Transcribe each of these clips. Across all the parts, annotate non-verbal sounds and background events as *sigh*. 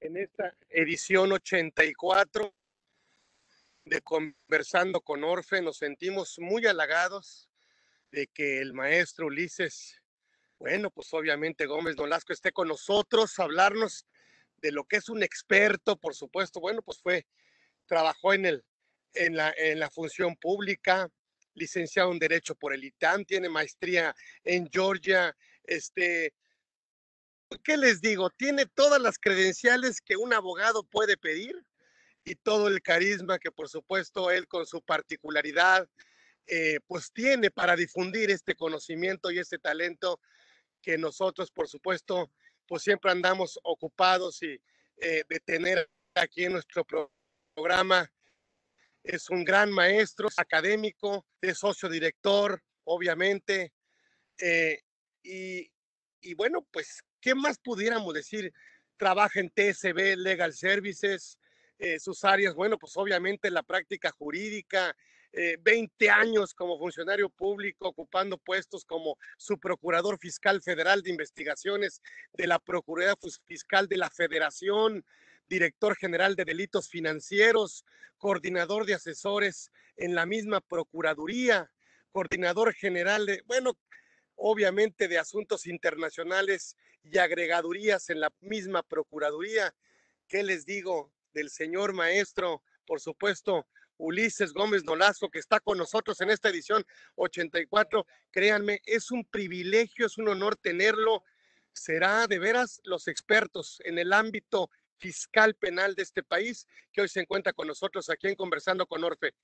en esta edición 84 de Conversando con Orfe. Nos sentimos muy halagados de que el maestro Ulises, bueno, pues obviamente Gómez Nolasco esté con nosotros, hablarnos de lo que es un experto, por supuesto. Bueno, pues fue, trabajó en, el, en, la, en la función pública, licenciado en Derecho por el ITAM, tiene maestría en Georgia, este, ¿qué les digo? Tiene todas las credenciales que un abogado puede pedir y todo el carisma que por supuesto él con su particularidad eh, pues tiene para difundir este conocimiento y este talento que nosotros por supuesto pues siempre andamos ocupados y eh, de tener aquí en nuestro programa. Es un gran maestro académico, es socio director, obviamente. Eh, y, y bueno, pues ¿qué más pudiéramos decir? Trabaja en TSB Legal Services, eh, sus áreas, bueno, pues obviamente la práctica jurídica, 20 eh, años como funcionario público, ocupando puestos como su procurador fiscal federal de investigaciones de la Procuraduría Fiscal de la Federación, director general de delitos financieros, coordinador de asesores en la misma Procuraduría, coordinador general de, bueno, obviamente de asuntos internacionales y agregadurías en la misma Procuraduría. ¿Qué les digo del señor maestro? Por supuesto, Ulises Gómez Nolasco, que está con nosotros en esta edición 84. Créanme, es un privilegio, es un honor tenerlo. Será de veras los expertos en el ámbito fiscal penal de este país que hoy se encuentra con nosotros aquí en Conversando con Orfe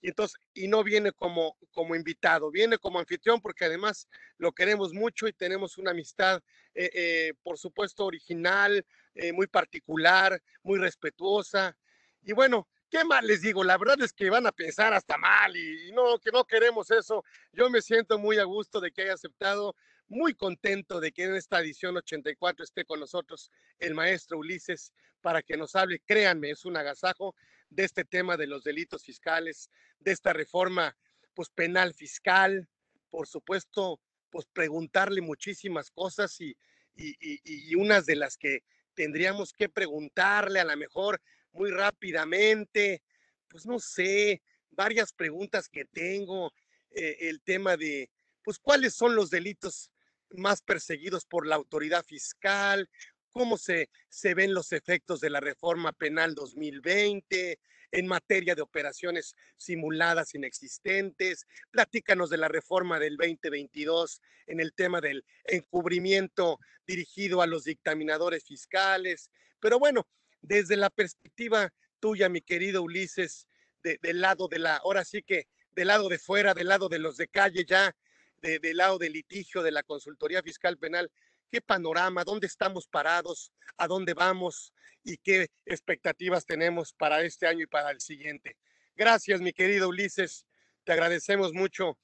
y entonces, y no viene como, como invitado, viene como anfitrión porque además lo queremos mucho y tenemos una amistad, eh, eh, por supuesto, original, eh, muy particular, muy respetuosa. Y bueno, ¿qué más les digo? La verdad es que van a pensar hasta mal y, no, que no queremos eso. Yo me siento muy a gusto de que haya aceptado muy contento de que en esta edición 84 esté con nosotros el maestro Ulises para que nos hable. Créanme, es un agasajo de este tema de los delitos fiscales, de esta reforma pues penal fiscal, por supuesto, pues preguntarle muchísimas cosas y, y, unas de las que tendríamos que preguntarle a lo mejor muy rápidamente, pues no sé, varias preguntas que tengo, eh, el tema de, pues cuáles son los delitos más perseguidos por la autoridad fiscal, cómo se, se ven los efectos de la reforma penal 2020 en materia de operaciones simuladas inexistentes. Platícanos de la reforma del 2022 en el tema del encubrimiento dirigido a los dictaminadores fiscales. Pero bueno, desde la perspectiva tuya, mi querido Ulises, del lado de la, ahora sí que del lado de fuera, del lado de los de calle ya, del lado del litigio de la consultoría fiscal penal, qué panorama, dónde estamos parados, a dónde vamos y qué expectativas tenemos para este año y para el siguiente. Gracias, mi querido Ulises. Te agradecemos mucho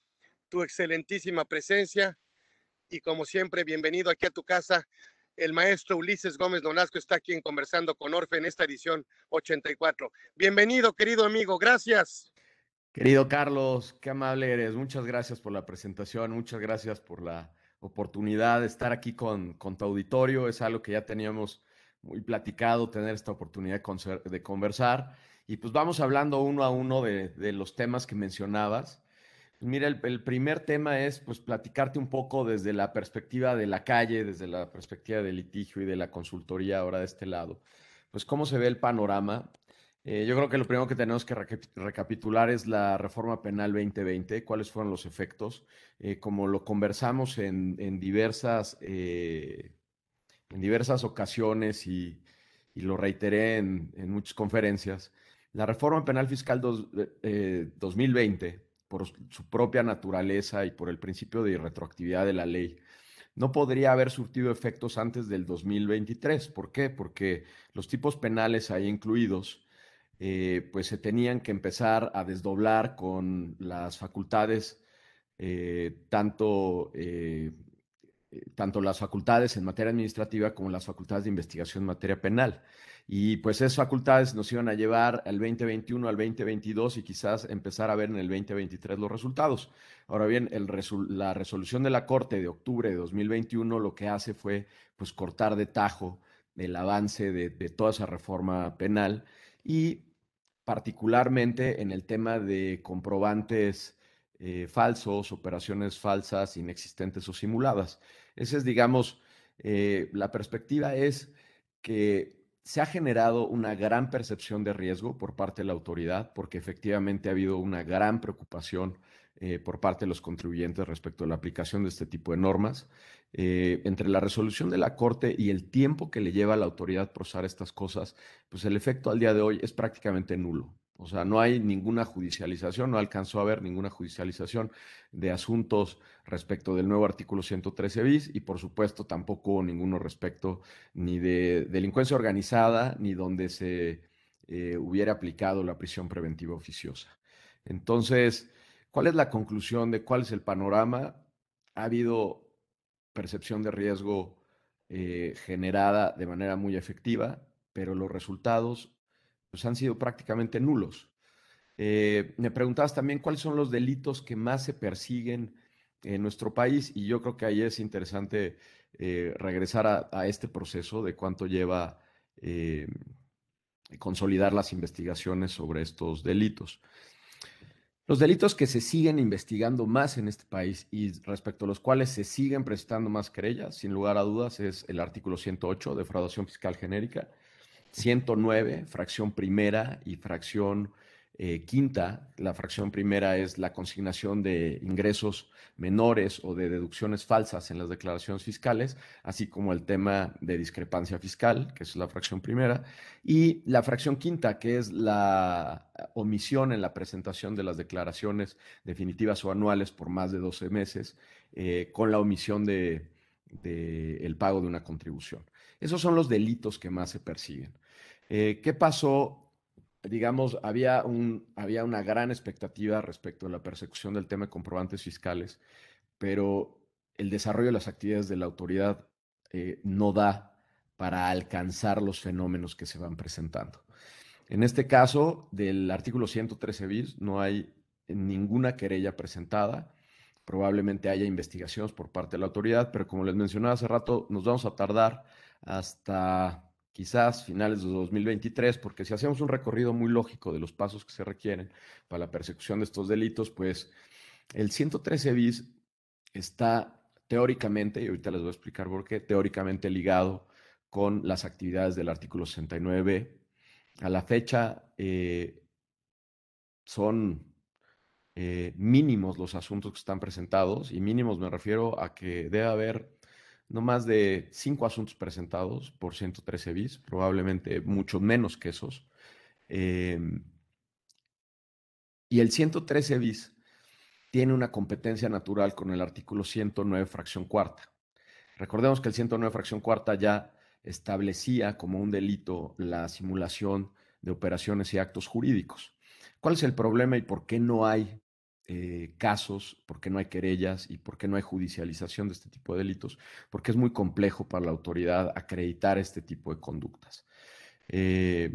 tu excelentísima presencia y como siempre, bienvenido aquí a tu casa. El maestro Ulises Gómez Donasco está aquí en Conversando con Orfe en esta edición 84. Bienvenido, querido amigo. Gracias. Querido Carlos, qué amable eres. Muchas gracias por la presentación, muchas gracias por la oportunidad de estar aquí con, con tu auditorio. Es algo que ya teníamos muy platicado, tener esta oportunidad de, conversar. Y pues vamos hablando uno a uno de, de los temas que mencionabas. Mira, el, el, primer tema es pues platicarte un poco desde la perspectiva de la calle, desde la perspectiva del litigio y de la consultoría ahora de este lado. Pues cómo se ve el panorama. Eh, yo creo que lo primero que tenemos que recapitular es la reforma penal 2020, cuáles fueron los efectos. Eh, como lo conversamos en, diversas, eh, en diversas ocasiones y, lo reiteré en, muchas conferencias, la reforma penal fiscal 2020, por su propia naturaleza y por el principio de retroactividad de la ley, no podría haber surtido efectos antes del 2023. ¿Por qué? Porque los tipos penales ahí incluidos eh, pues se tenían que empezar a desdoblar con las facultades, eh, tanto, eh, tanto las facultades en materia administrativa como las facultades de investigación en materia penal. Y pues esas facultades nos iban a llevar al 2021, al 2022 y quizás empezar a ver en el 2023 los resultados. Ahora bien, la resolución de la Corte de octubre de 2021 lo que hace fue pues cortar de tajo el avance de, toda esa reforma penal y particularmente en el tema de comprobantes eh, falsos, operaciones falsas, inexistentes o simuladas. Esa es, digamos, eh, la perspectiva es que se ha generado una gran percepción de riesgo por parte de la autoridad, porque efectivamente ha habido una gran preocupación eh, por parte de los contribuyentes respecto a la aplicación de este tipo de normas. Eh, entre la resolución de la Corte y el tiempo que le lleva a la autoridad procesar estas cosas, pues el efecto al día de hoy es prácticamente nulo. O sea, no hay ninguna judicialización, no alcanzó a haber ninguna judicialización de asuntos respecto del nuevo artículo 113 bis y por supuesto tampoco ninguno respecto ni de delincuencia organizada ni donde se eh, hubiera aplicado la prisión preventiva oficiosa. Entonces, ¿cuál es la conclusión de cuál es el panorama? Ha habido percepción de riesgo eh, generada de manera muy efectiva, pero los resultados pues, han sido prácticamente nulos. Eh, me preguntabas también cuáles son los delitos que más se persiguen en nuestro país y yo creo que ahí es interesante eh, regresar a, este proceso de cuánto lleva consolidar las investigaciones sobre estos delitos. Los delitos que se siguen investigando más en este país y respecto a los cuales se siguen prestando más querellas, sin lugar a dudas, es el artículo 108, defraudación fiscal genérica, 109, fracción primera y fracción eh, quinta, la fracción primera es la consignación de ingresos menores o de deducciones falsas en las declaraciones fiscales, así como el tema de discrepancia fiscal, que es la fracción primera, y la fracción quinta, que es la omisión en la presentación de las declaraciones definitivas o anuales por más de 12 meses, eh, con la omisión de, el pago de una contribución. Esos son los delitos que más se persiguen. Eh, ¿Qué pasó digamos, había, un, había una gran expectativa respecto a la persecución del tema de comprobantes fiscales, pero el desarrollo de las actividades de la autoridad eh, no da para alcanzar los fenómenos que se van presentando. En este caso, del artículo 113 bis, no hay ninguna querella presentada. Probablemente haya investigaciones por parte de la autoridad, pero como les mencionaba hace rato, nos vamos a tardar hasta quizás finales de 2023, porque si hacemos un recorrido muy lógico de los pasos que se requieren para la persecución de estos delitos, pues el 113 bis está teóricamente, y ahorita les voy a explicar por qué, teóricamente ligado con las actividades del artículo 69. A la fecha eh, son eh, mínimos los asuntos que están presentados, y mínimos me refiero a que debe haber no más de cinco asuntos presentados por 113 bis, probablemente mucho menos que esos. Em, y el 113 bis tiene una competencia natural con el artículo 109 fracción cuarta. Recordemos que el 109 fracción cuarta ya establecía como un delito la simulación de operaciones y actos jurídicos. ¿Cuál es el problema y por qué no hay eh, casos, por qué no hay querellas y por qué no hay judicialización de este tipo de delitos, porque es muy complejo para la autoridad acreditar este tipo de conductas. Eh,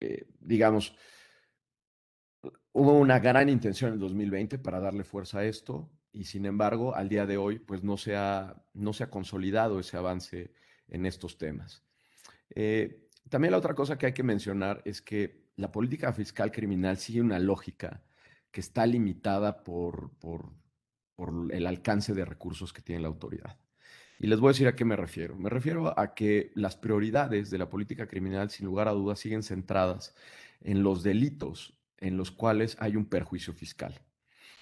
eh, digamos, hubo una gran intención en el 2020 para darle fuerza a esto y sin embargo, al día de hoy, pues no se ha, no se ha consolidado ese avance en estos temas. también la otra cosa que hay que mencionar es que la política fiscal criminal sigue una lógica que está limitada por, por, el alcance de recursos que tiene la autoridad. Y les voy a decir a qué me refiero. Me refiero a que las prioridades de la política criminal, sin lugar a dudas, siguen centradas en los delitos en los cuales hay un perjuicio fiscal.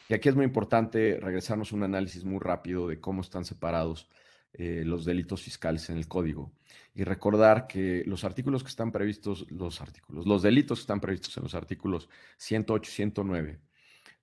Y aquí es muy importante regresarnos a un análisis muy rápido de cómo están separados eh, los delitos fiscales en el código y recordar que los artículos que están previstos, los artículos, los delitos que están previstos en los artículos 108 y 109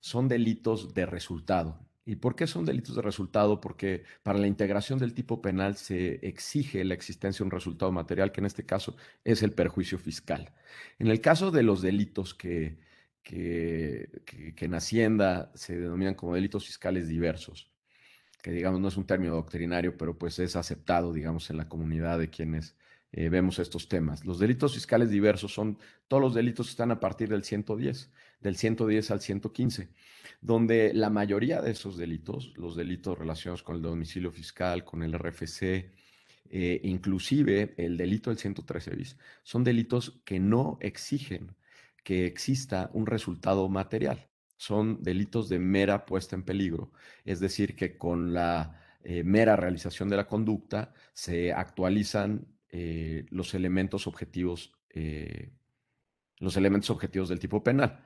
son delitos de resultado. ¿Y por qué son delitos de resultado? Porque para la integración del tipo penal se exige la existencia de un resultado material, que en este caso es el perjuicio fiscal. En el caso de los delitos que, que, en Hacienda se denominan como delitos fiscales diversos, que digamos no es un término doctrinario, pero pues es aceptado, digamos, en la comunidad de quienes eh, vemos estos temas. Los delitos fiscales diversos son todos los delitos que están a partir del 110, del 110 al 115, donde la mayoría de esos delitos, los delitos relacionados con el domicilio fiscal, con el RFC, eh, inclusive el delito del 113 bis, son delitos que no exigen que exista un resultado material. Son delitos de mera puesta en peligro, es decir, que con la eh, mera realización de la conducta se actualizan eh, los elementos objetivos, los elementos objetivos del tipo penal.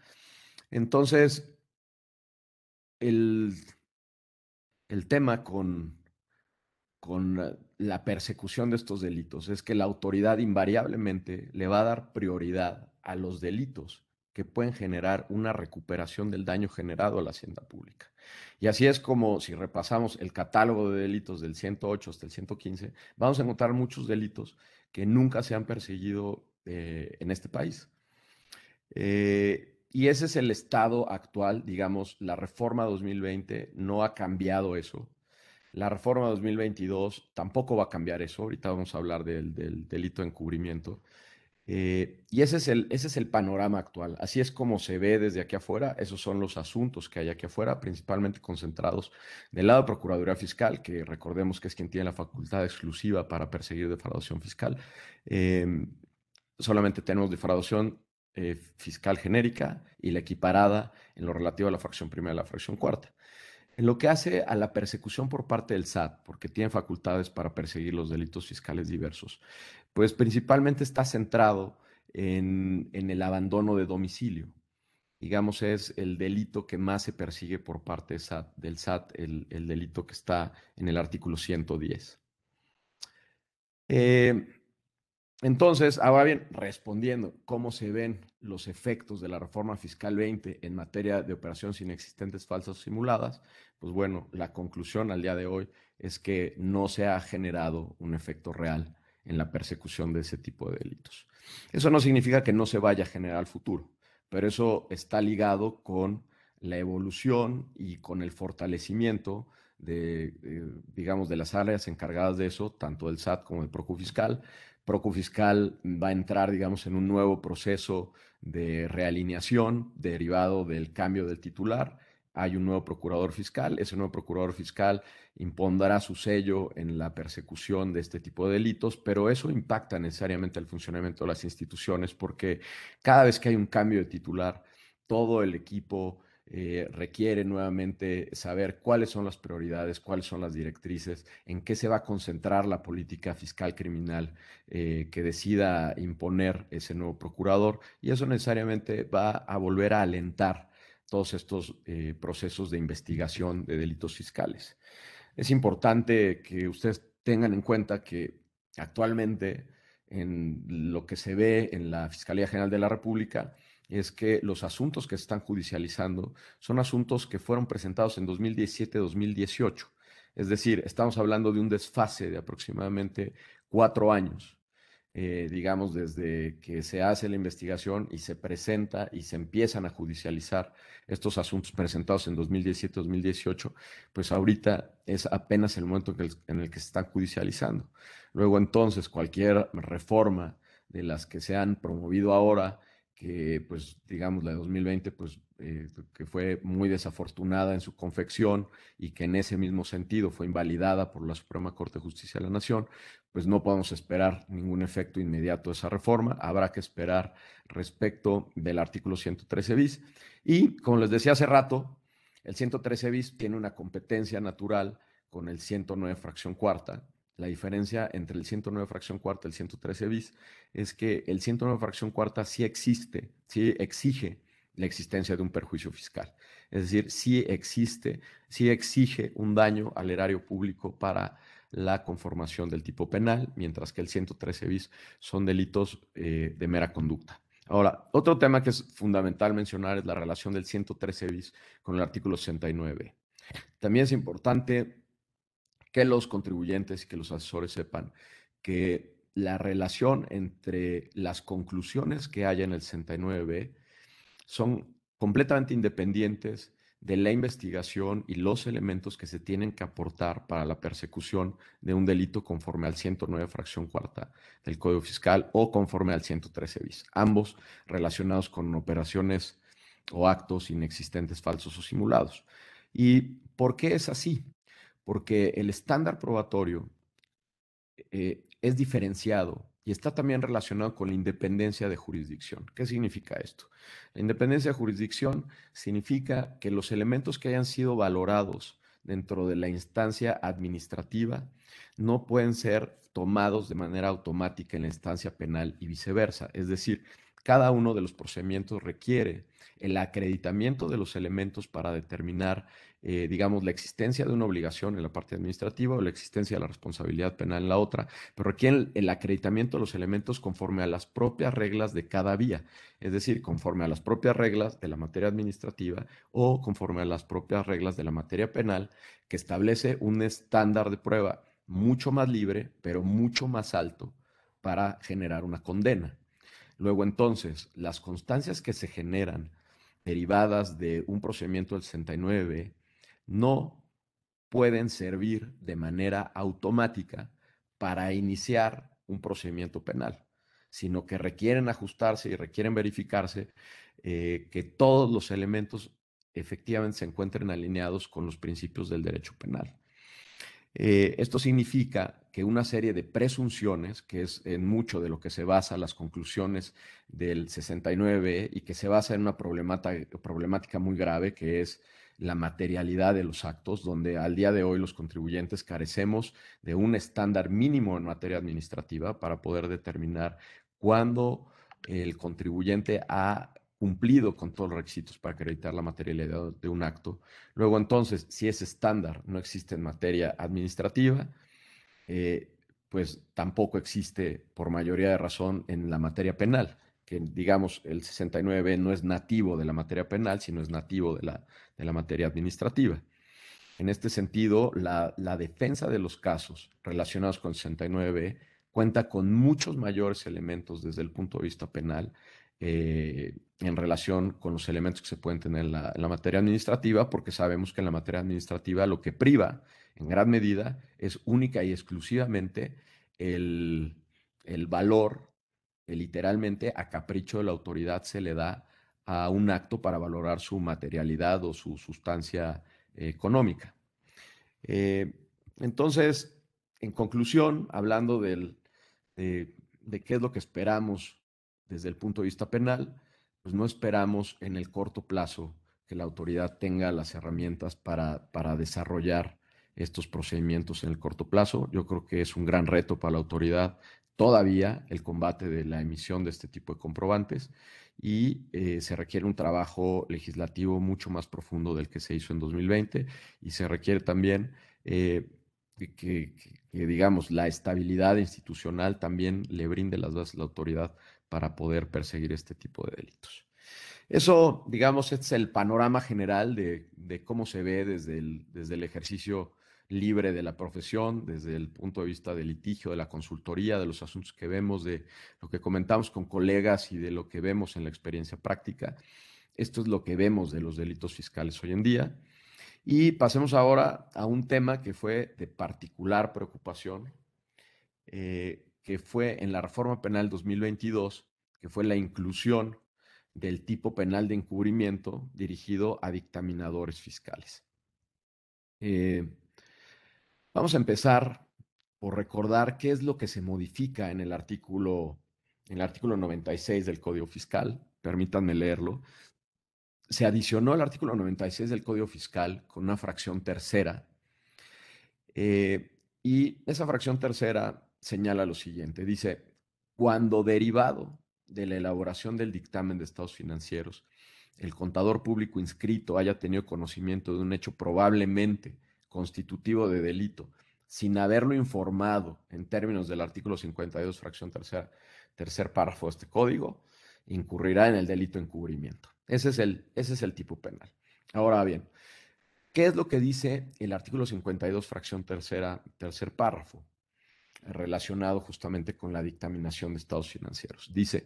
Entonces, el, el tema con, con la persecución de estos delitos es que la autoridad invariablemente le va a dar prioridad a los delitos que pueden generar una recuperación del daño generado a la hacienda pública. Y así es como si repasamos el catálogo de delitos del 108 hasta el 115, vamos a encontrar muchos delitos que nunca se han perseguido eh, en este país. Eh, y ese es el estado actual, digamos, la reforma 2020 no ha cambiado eso. La reforma 2022 tampoco va a cambiar eso. Ahorita vamos a hablar del, delito de encubrimiento. Eh, y ese es, el, ese es el panorama actual. Así es como se ve desde aquí afuera. Esos son los asuntos que hay aquí afuera, principalmente concentrados del lado de Procuraduría Fiscal, que recordemos que es quien tiene la facultad exclusiva para perseguir defraudación fiscal. Eh, solamente tenemos defraudación eh, fiscal genérica y la equiparada en lo relativo a la fracción primera y la fracción cuarta. En lo que hace a la persecución por parte del SAT, porque tiene facultades para perseguir los delitos fiscales diversos, pues principalmente está centrado en, el abandono de domicilio. Digamos, es el delito que más se persigue por parte del SAT, el, el delito que está en el artículo 110. Eh, entonces, ahora bien, respondiendo, ¿cómo se ven los efectos de la reforma fiscal 20 en materia de operaciones inexistentes, falsas o simuladas? Pues bueno, la conclusión al día de hoy es que no se ha generado un efecto real en la persecución de ese tipo de delitos. Eso no significa que no se vaya a generar al futuro, pero eso está ligado con la evolución y con el fortalecimiento de, digamos, de las áreas encargadas de eso, tanto del SAT como del Procu Fiscal, Procufiscal va a entrar, digamos, en un nuevo proceso de realineación derivado del cambio del titular. Hay un nuevo procurador fiscal. Ese nuevo procurador fiscal impondrá su sello en la persecución de este tipo de delitos, pero eso impacta necesariamente el funcionamiento de las instituciones porque cada vez que hay un cambio de titular, todo el equipo eh, requiere nuevamente saber cuáles son las prioridades, cuáles son las directrices, en qué se va a concentrar la política fiscal criminal eh, que decida imponer ese nuevo procurador y eso necesariamente va a volver a alentar todos estos eh, procesos de investigación de delitos fiscales. Es importante que ustedes tengan en cuenta que actualmente en lo que se ve en la Fiscalía General de la República, es que los asuntos que se están judicializando son asuntos que fueron presentados en 2017-2018. Es decir, estamos hablando de un desfase de aproximadamente cuatro años, eh, digamos, desde que se hace la investigación y se presenta y se empiezan a judicializar estos asuntos presentados en 2017-2018, pues ahorita es apenas el momento en el que se están judicializando. Luego entonces, cualquier reforma de las que se han promovido ahora, que pues digamos la de 2020 pues eh, que fue muy desafortunada en su confección y que en ese mismo sentido fue invalidada por la Suprema Corte de Justicia de la Nación, pues no podemos esperar ningún efecto inmediato de esa reforma, habrá que esperar respecto del artículo 113 bis. Y como les decía hace rato, el 113 bis tiene una competencia natural con el 109 fracción cuarta, la diferencia entre el 109 fracción cuarta y el 113 bis es que el 109 fracción cuarta sí existe, sí exige la existencia de un perjuicio fiscal. Es decir, sí existe, sí exige un daño al erario público para la conformación del tipo penal, mientras que el 113 bis son delitos eh, de mera conducta. Ahora, otro tema que es fundamental mencionar es la relación del 113 bis con el artículo 69. También es importante que los contribuyentes y que los asesores sepan que la relación entre las conclusiones que haya en el 69B son completamente independientes de la investigación y los elementos que se tienen que aportar para la persecución de un delito conforme al 109 fracción cuarta del Código Fiscal o conforme al 113 bis, ambos relacionados con operaciones o actos inexistentes, falsos o simulados. ¿Y por qué es así? Porque el estándar probatorio eh, es diferenciado y está también relacionado con la independencia de jurisdicción. ¿Qué significa esto? La independencia de jurisdicción significa que los elementos que hayan sido valorados dentro de la instancia administrativa no pueden ser tomados de manera automática en la instancia penal y viceversa. Es decir, cada uno de los procedimientos requiere el acreditamiento de los elementos para determinar, eh, digamos, la existencia de una obligación en la parte administrativa o la existencia de la responsabilidad penal en la otra, pero requiere el, acreditamiento de los elementos conforme a las propias reglas de cada vía, es decir, conforme a las propias reglas de la materia administrativa o conforme a las propias reglas de la materia penal, que establece un estándar de prueba mucho más libre, pero mucho más alto para generar una condena. Luego entonces, las constancias que se generan derivadas de un procedimiento del 69 no pueden servir de manera automática para iniciar un procedimiento penal, sino que requieren ajustarse y requieren verificarse eh, que todos los elementos efectivamente se encuentren alineados con los principios del derecho penal. Eh, esto significa que una serie de presunciones, que es en mucho de lo que se basa las conclusiones del 69 y que se basa en una problemática, muy grave, que es la materialidad de los actos, donde al día de hoy los contribuyentes carecemos de un estándar mínimo en materia administrativa para poder determinar cuándo el contribuyente ha cumplido con todos los requisitos para acreditar la materialidad de un acto. Luego, entonces, si ese estándar no existe en materia administrativa, eh, pues tampoco existe por mayoría de razón en la materia penal, que digamos el 69 no es nativo de la materia penal, sino es nativo de la, de la materia administrativa. En este sentido, la, la defensa de los casos relacionados con el 69 cuenta con muchos mayores elementos desde el punto de vista penal eh, en relación con los elementos que se pueden tener en la, materia administrativa, porque sabemos que en la materia administrativa lo que priva en gran medida es única y exclusivamente el, valor que literalmente a capricho de la autoridad se le da a un acto para valorar su materialidad o su sustancia económica. Eh, entonces, en conclusión, hablando del, de qué es lo que esperamos desde el punto de vista penal, pues no esperamos en el corto plazo que la autoridad tenga las herramientas para, para desarrollar estos procedimientos en el corto plazo. Yo creo que es un gran reto para la autoridad todavía el combate de la emisión de este tipo de comprobantes y eh, se requiere un trabajo legislativo mucho más profundo del que se hizo en 2020 y se requiere también eh, que, digamos, la estabilidad institucional también le brinde las bases a la autoridad para poder perseguir este tipo de delitos. Eso, digamos, es el panorama general de, cómo se ve desde el, ejercicio libre de la profesión, desde el punto de vista del litigio, de la consultoría, de los asuntos que vemos, de lo que comentamos con colegas y de lo que vemos en la experiencia práctica. Esto es lo que vemos de los delitos fiscales hoy en día. Y pasemos ahora a un tema que fue de particular preocupación, eh, que fue en la reforma penal 2022, que fue la inclusión del tipo penal de encubrimiento dirigido a dictaminadores fiscales. Eh, vamos a empezar por recordar qué es lo que se modifica en el artículo, en el artículo 96 del Código Fiscal. Permítanme leerlo. Se adicionó el artículo 96 del Código Fiscal con una fracción tercera. Eh, y esa fracción tercera señala lo siguiente. Dice, cuando derivado de la elaboración del dictamen de estados financieros, el contador público inscrito haya tenido conocimiento de un hecho probablemente constitutivo de delito, sin haberlo informado en términos del artículo 52, fracción tercera, tercer párrafo de este código, incurrirá en el delito encubrimiento. Ese es el, ese es el tipo penal. Ahora bien, ¿qué es lo que dice el artículo 52, fracción tercera, tercer párrafo? Relacionado justamente con la dictaminación de estados financieros. Dice,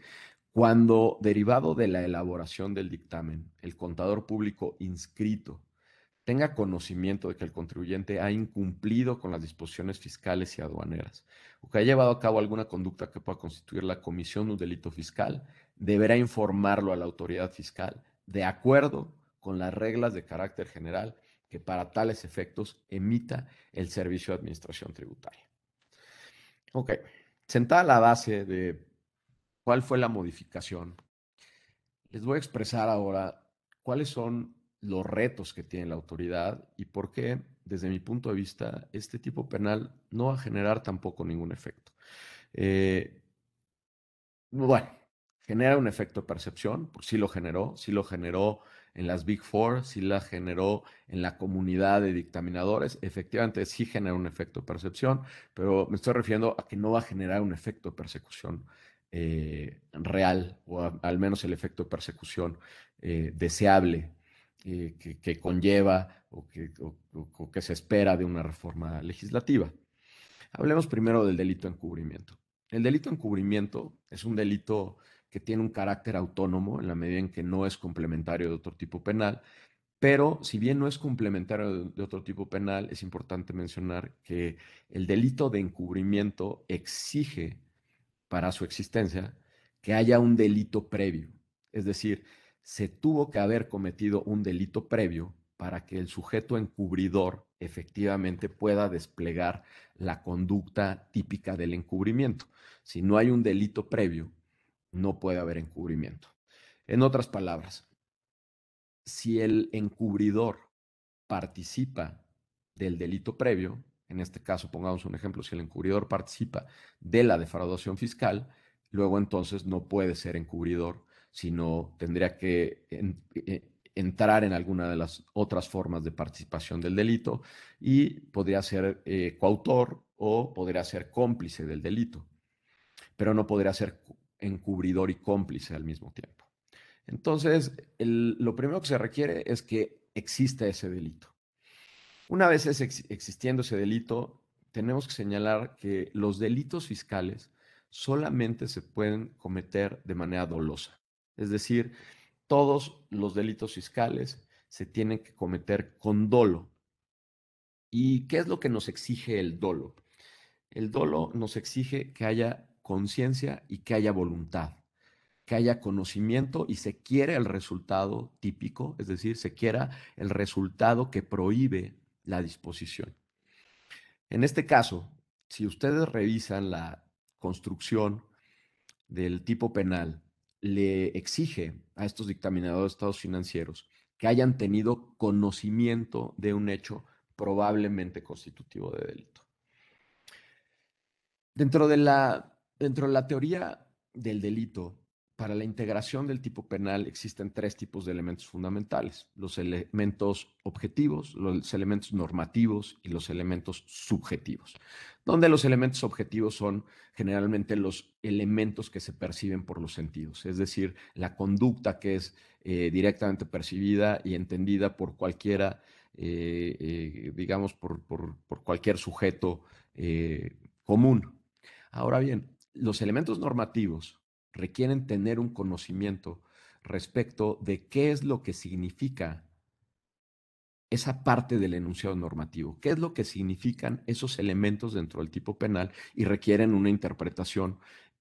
cuando derivado de la elaboración del dictamen, el contador público inscrito tenga conocimiento de que el contribuyente ha incumplido con las disposiciones fiscales y aduaneras o que ha llevado a cabo alguna conducta que pueda constituir la comisión de un delito fiscal, deberá informarlo a la autoridad fiscal de acuerdo con las reglas de carácter general que para tales efectos emita el Servicio de Administración Tributaria. Ok, sentada la base de cuál fue la modificación, les voy a expresar ahora cuáles son los retos que tiene la autoridad y por qué, desde mi punto de vista, este tipo penal no va a generar tampoco ningún efecto. Eh, bueno, genera un efecto de percepción, pues sí lo generó, sí lo generó en las Big Four, sí la generó en la comunidad de dictaminadores, efectivamente sí genera un efecto de percepción, pero me estoy refiriendo a que no va a generar un efecto de persecución eh, real, o al menos el efecto de persecución eh, deseable eh, que, conlleva o que, o que se espera de una reforma legislativa. Hablemos primero del delito de encubrimiento. El delito de encubrimiento es un delito que tiene un carácter autónomo en la medida en que no es complementario de otro tipo penal, pero si bien no es complementario de, otro tipo penal, es importante mencionar que el delito de encubrimiento exige para su existencia que haya un delito previo. Es decir, se tuvo que haber cometido un delito previo para que el sujeto encubridor efectivamente pueda desplegar la conducta típica del encubrimiento. Si no hay un delito previo, no puede haber encubrimiento. En otras palabras, si el encubridor participa del delito previo, en este caso pongamos un ejemplo, si el encubridor participa de la defraudación fiscal, luego entonces no puede ser encubridor, sino tendría que eh, entrar en alguna de las otras formas de participación del delito y podría ser eh, coautor o podría ser cómplice del delito, pero no podría ser encubridor y cómplice al mismo tiempo. Entonces, lo primero que se requiere es que exista ese delito. Una vez existiendo ese delito, tenemos que señalar que los delitos fiscales solamente se pueden cometer de manera dolosa. Es decir, todos los delitos fiscales se tienen que cometer con dolo. ¿Y qué es lo que nos exige el dolo? El dolo nos exige que haya conciencia y que haya voluntad, que haya conocimiento y se quiere el resultado típico, es decir, se quiera el resultado que prohíbe la disposición. En este caso, si ustedes revisan la construcción del tipo penal, le exige a estos dictaminadores de estados financieros que hayan tenido conocimiento de un hecho probablemente constitutivo de delito. Dentro de la Dentro de la teoría del delito, para la integración del tipo penal existen tres tipos de elementos fundamentales, los elementos objetivos, los elementos normativos y los elementos subjetivos, donde los elementos objetivos son generalmente los elementos que se perciben por los sentidos, es decir, la conducta que es eh, directamente percibida y entendida por cualquiera, eh, eh, digamos, por, por, cualquier sujeto común. Ahora bien, los elementos normativos requieren tener un conocimiento respecto de qué es lo que significa esa parte del enunciado normativo, qué es lo que significan esos elementos dentro del tipo penal y requieren una interpretación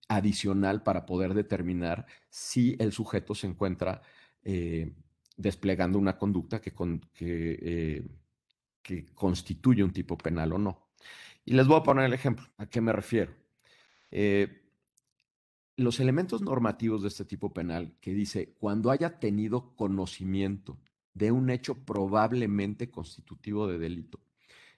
adicional para poder determinar si el sujeto se encuentra eh, desplegando una conducta que, eh, que constituye un tipo penal o no. Y les voy a poner el ejemplo. ¿A qué me refiero? Eh, los elementos normativos de este tipo penal que dice cuando haya tenido conocimiento de un hecho probablemente constitutivo de delito.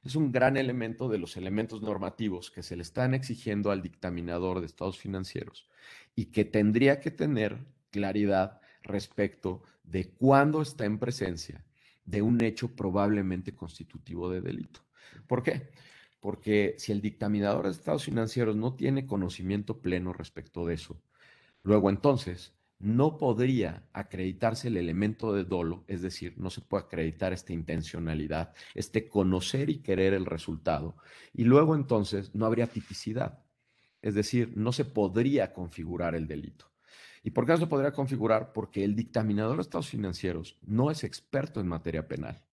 Es un gran elemento de los elementos normativos que se le están exigiendo al dictaminador de estados financieros y que tendría que tener claridad respecto de cuándo está en presencia de un hecho probablemente constitutivo de delito. ¿Por qué? Porque si el dictaminador de estados financieros no tiene conocimiento pleno respecto de eso, luego entonces no podría acreditarse el elemento de dolo, es decir, no se puede acreditar esta intencionalidad, este conocer y querer el resultado, y luego entonces no habría tipicidad, es decir, no se podría configurar el delito. ¿Y por qué no se podría configurar? Porque el dictaminador de estados financieros no es experto en materia penal,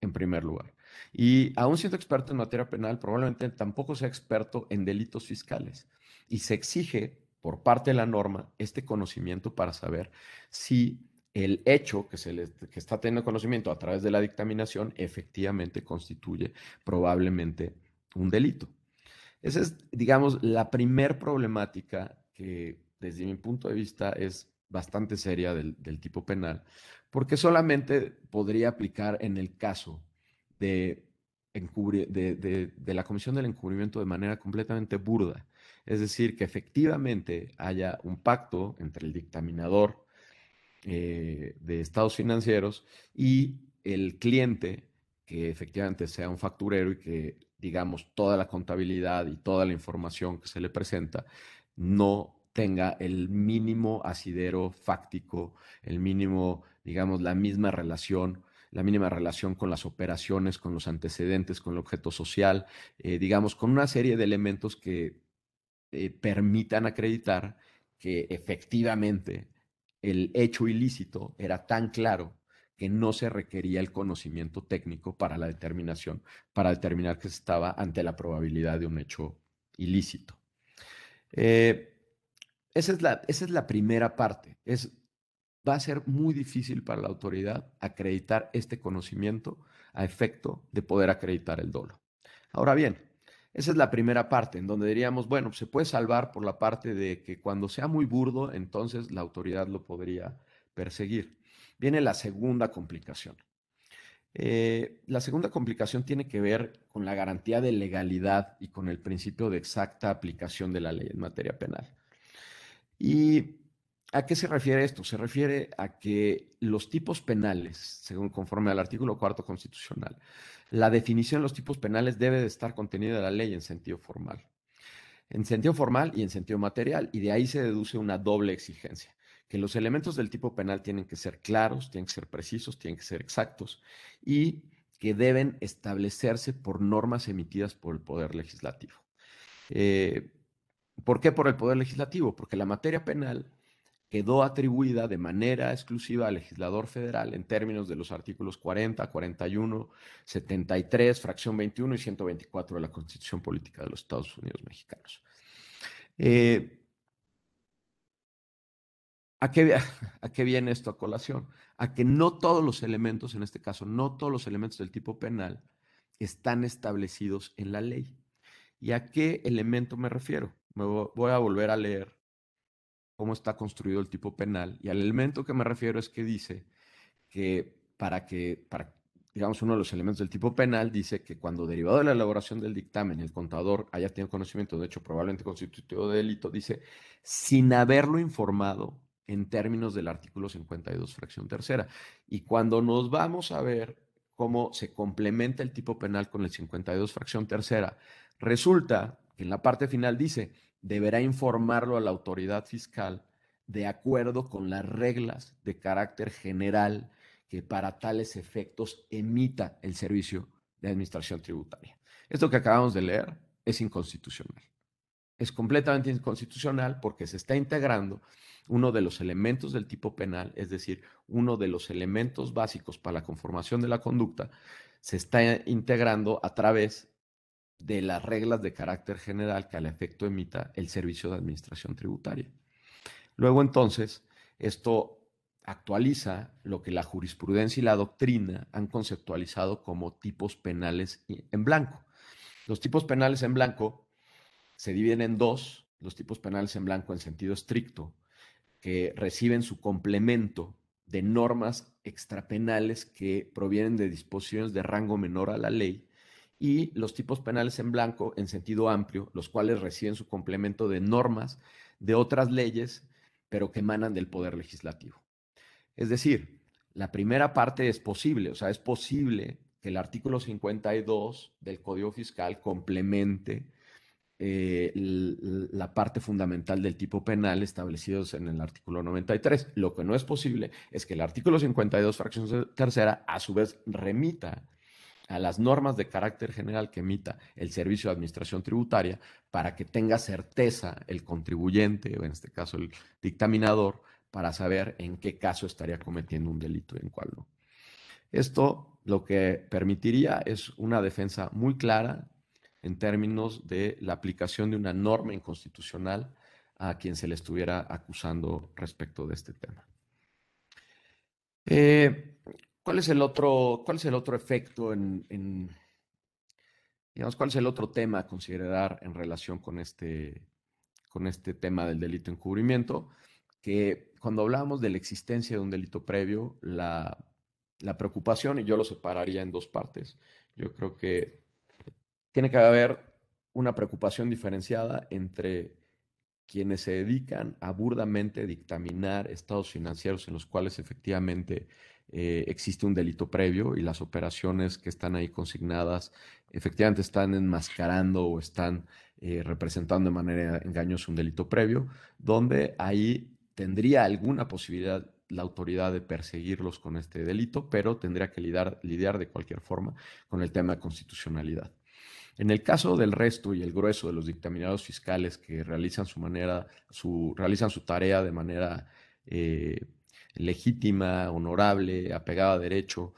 en primer lugar. Y aún siendo experto en materia penal, probablemente tampoco sea experto en delitos fiscales. Y se exige por parte de la norma este conocimiento para saber si el hecho que, se le, que está teniendo conocimiento a través de la dictaminación efectivamente constituye probablemente un delito. Esa es, digamos, la primer problemática que desde mi punto de vista es bastante seria del, tipo penal, porque solamente podría aplicar en el caso de, de, la comisión del encubrimiento de manera completamente burda. Es decir, que efectivamente haya un pacto entre el dictaminador eh, de estados financieros y el cliente, que efectivamente sea un facturero y que, digamos, toda la contabilidad y toda la información que se le presenta no tenga el mínimo asidero fáctico, el mínimo, digamos, la misma relación la mínima relación con las operaciones, con los antecedentes, con el objeto social, eh, digamos, con una serie de elementos que eh, permitan acreditar que efectivamente el hecho ilícito era tan claro que no se requería el conocimiento técnico para la determinación, para determinar que se estaba ante la probabilidad de un hecho ilícito. Eh, esa es, la, esa es la primera parte. Es, va a ser muy difícil para la autoridad acreditar este conocimiento a efecto de poder acreditar el dolo. Ahora bien, esa es la primera parte, en donde diríamos, bueno, se puede salvar por la parte de que cuando sea muy burdo, entonces la autoridad lo podría perseguir. Viene la segunda complicación. Eh, la segunda complicación tiene que ver con la garantía de legalidad y con el principio de exacta aplicación de la ley en materia penal. ¿Y a qué se refiere esto? Se refiere a que los tipos penales, según conforme al artículo cuarto constitucional, la definición de los tipos penales debe de estar contenida en la ley en sentido formal. En sentido formal y en sentido material, y de ahí se deduce una doble exigencia, que los elementos del tipo penal tienen que ser claros, tienen que ser precisos, tienen que ser exactos, y que deben establecerse por normas emitidas por el Poder Legislativo. Eh, ¿Por qué por el Poder Legislativo? Porque la materia penal quedó atribuida de manera exclusiva al legislador federal en términos de los artículos 40, 41, 73, fracción 21 y 124 de la Constitución Política de los Estados Unidos Mexicanos. Eh, ¿a, qué, *laughs* ¿A qué viene esto a colación? A que no todos los elementos, en este caso, no todos los elementos del tipo penal están establecidos en la ley. ¿Y a qué elemento me refiero? Me voy a volver a leer cómo está construido el tipo penal y al elemento que me refiero es que dice que para que, para, digamos, uno de los elementos del tipo penal dice que cuando derivado de la elaboración del dictamen el contador haya tenido conocimiento, de hecho probablemente constitutivo de delito, dice, sin haberlo informado en términos del artículo 52, fracción tercera. Y cuando nos vamos a ver cómo se complementa el tipo penal con el 52, fracción tercera, resulta que en la parte final dice, deberá informarlo a la autoridad fiscal de acuerdo con las reglas de carácter general que para tales efectos emita el servicio de administración tributaria. Esto que acabamos de leer es inconstitucional. Es completamente inconstitucional porque se está integrando uno de los elementos del tipo penal, es decir, uno de los elementos básicos para la conformación de la conducta, se está integrando a través de las reglas de carácter general que al efecto emita el Servicio de Administración Tributaria. Luego entonces, esto actualiza lo que la jurisprudencia y la doctrina han conceptualizado como tipos penales en blanco. Los tipos penales en blanco se dividen en dos, los tipos penales en blanco en sentido estricto, que reciben su complemento de normas extrapenales que provienen de disposiciones de rango menor a la ley, y los tipos penales en blanco en sentido amplio, los cuales reciben su complemento de normas de otras leyes, pero que emanan del poder legislativo. Es decir, la primera parte es posible, o sea, es posible que el artículo 52 del Código Fiscal complemente eh, la parte fundamental del tipo penal establecidos en el artículo 93. Lo que no es posible es que el artículo 52, fracción tercera, a su vez remita a las normas de carácter general que emita el Servicio de Administración Tributaria para que tenga certeza el contribuyente, o en este caso el dictaminador, para saber en qué caso estaría cometiendo un delito y en cuál no. Esto lo que permitiría es una defensa muy clara en términos de la aplicación de una norma inconstitucional a quien se le estuviera acusando respecto de este tema. Eh, ¿Cuál es el otro, cuál es el otro efecto en, Digamos, ¿cuál es el otro tema a considerar en relación con este, con este tema del delito encubrimiento? Que cuando hablamos de la existencia de un delito previo, la, la preocupación, y yo lo separaría en dos partes, yo creo que tiene que haber una preocupación diferenciada entre quienes se dedican a burdamente dictaminar estados financieros en los cuales efectivamente eh, existe un delito previo y las operaciones que están ahí consignadas efectivamente están enmascarando o están eh, representando de manera engañosa un delito previo, donde ahí tendría alguna posibilidad la autoridad de perseguirlos con este delito, pero tendría que lidiar, lidiar de cualquier forma con el tema de constitucionalidad. En el caso del resto y el grueso de los dictaminados fiscales que realizan su manera, su, realizan su tarea de manera eh, legítima, honorable, apegada a derecho,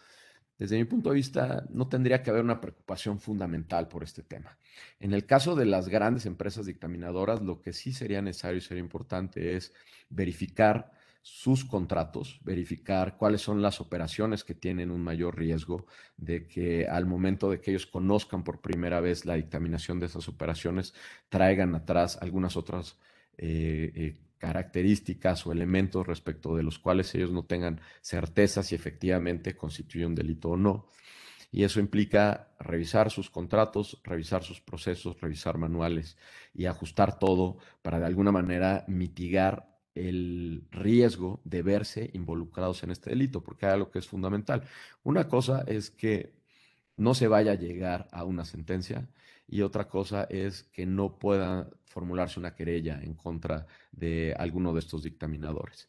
desde mi punto de vista, no tendría que haber una preocupación fundamental por este tema. En el caso de las grandes empresas dictaminadoras, lo que sí sería necesario y sería importante es verificar sus contratos, verificar cuáles son las operaciones que tienen un mayor riesgo de que al momento de que ellos conozcan por primera vez la dictaminación de esas operaciones, traigan atrás algunas otras eh, eh, características o elementos respecto de los cuales ellos no tengan certeza si efectivamente constituye un delito o no. Y eso implica revisar sus contratos, revisar sus procesos, revisar manuales y ajustar todo para de alguna manera mitigar el riesgo de verse involucrados en este delito, porque hay algo que es fundamental. Una cosa es que no se vaya a llegar a una sentencia y otra cosa es que no pueda formularse una querella en contra de alguno de estos dictaminadores.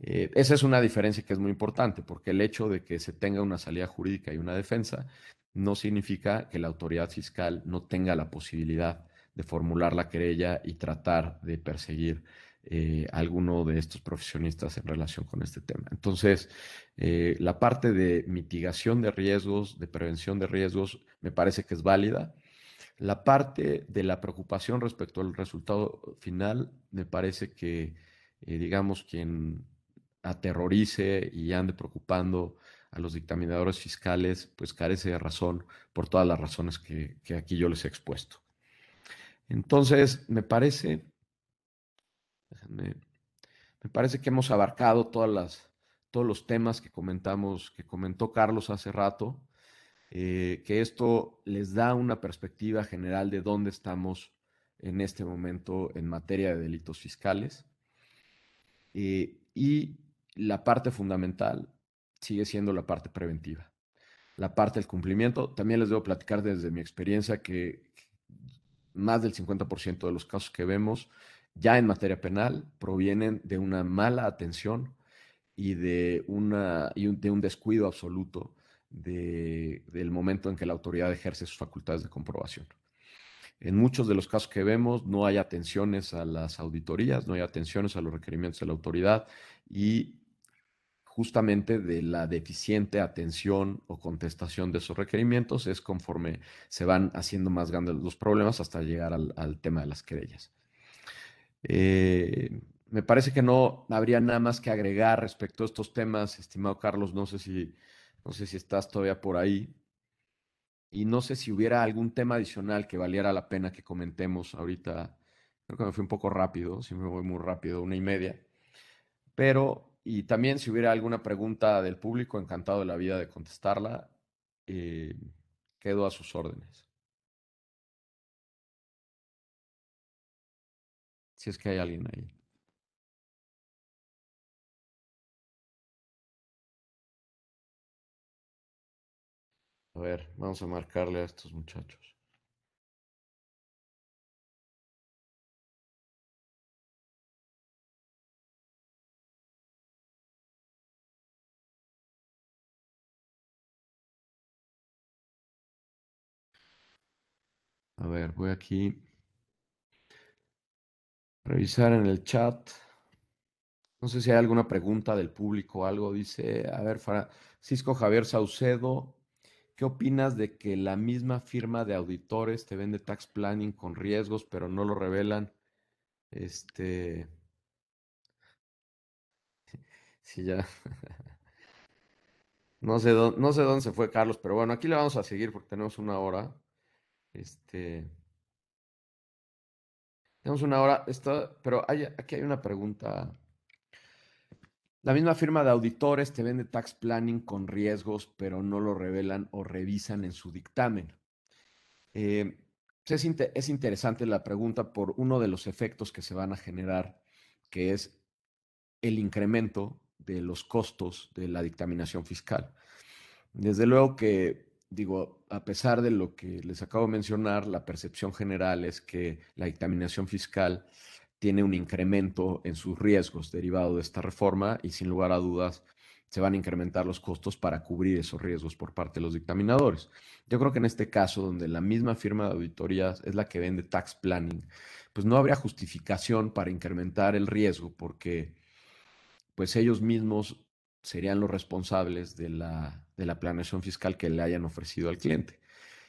Eh, esa es una diferencia que es muy importante, porque el hecho de que se tenga una salida jurídica y una defensa no significa que la autoridad fiscal no tenga la posibilidad de formular la querella y tratar de perseguir eh, alguno de estos profesionistas en relación con este tema. Entonces, eh, la parte de mitigación de riesgos, de prevención de riesgos, me parece que es válida. La parte de la preocupación respecto al resultado final, me parece que, eh, digamos, quien aterrorice y ande preocupando a los dictaminadores fiscales, pues carece de razón por todas las razones que, que aquí yo les he expuesto. Entonces, me parece me, parece que hemos abarcado todas las, todos los temas que comentamos, que comentó Carlos hace rato, eh, que esto les da una perspectiva general de dónde estamos en este momento en materia de delitos fiscales. Eh, y la parte fundamental sigue siendo la parte preventiva, la parte del cumplimiento. También les debo platicar desde mi experiencia que más del 50% de los casos que vemos ya en materia penal provienen de una mala atención y de, una, y un, de un descuido absoluto del momento en que la autoridad ejerce sus facultades de comprobación. En muchos de los casos que vemos no hay atenciones a las auditorías, no hay atenciones a los requerimientos de la autoridad y justamente de la deficiente atención o contestación de esos requerimientos es conforme se van haciendo más grandes los problemas hasta llegar al, al tema de las querellas. Eh, me parece que no habría nada más que agregar respecto a estos temas, estimado Carlos. No sé si, no sé si estás todavía por ahí. Y no sé si hubiera algún tema adicional que valiera la pena que comentemos ahorita. Creo que me fui un poco rápido, si me voy muy rápido, una y media. Pero, y también si hubiera alguna pregunta del público, encantado de la vida de contestarla. Eh, quedo a sus órdenes. Si es que hay alguien ahí. A ver, vamos a marcarle a estos muchachos. A ver, voy aquí. Revisar en el chat. No sé si hay alguna pregunta del público algo. Dice, a ver, Francisco Javier Saucedo, ¿qué opinas de que la misma firma de auditores te vende tax planning con riesgos, pero no lo revelan? Este. *laughs* Sí, ya. *laughs* No sé, dónde, no sé dónde se fue Carlos, pero bueno, aquí le vamos a seguir porque tenemos una hora. Este. Tenemos una hora, esto, pero aquí hay una pregunta. La misma firma de auditores te vende tax planning con riesgos, pero no lo revelan o revisan en su dictamen. Eh, es, es interesante la pregunta por uno de los efectos que se van a generar, que es el incremento de los costos de la dictaminación fiscal. Desde luego que, digo, a pesar de lo que les acabo de mencionar, la percepción general es que la dictaminación fiscal tiene un incremento en sus riesgos derivado de esta reforma y sin lugar a dudas se van a incrementar los costos para cubrir esos riesgos por parte de los dictaminadores. Yo creo que en este caso, donde la misma firma de auditorías es la que vende tax planning, pues no habría justificación para incrementar el riesgo porque pues ellos mismos serían los responsables de la, de la planeación fiscal que le hayan ofrecido al cliente.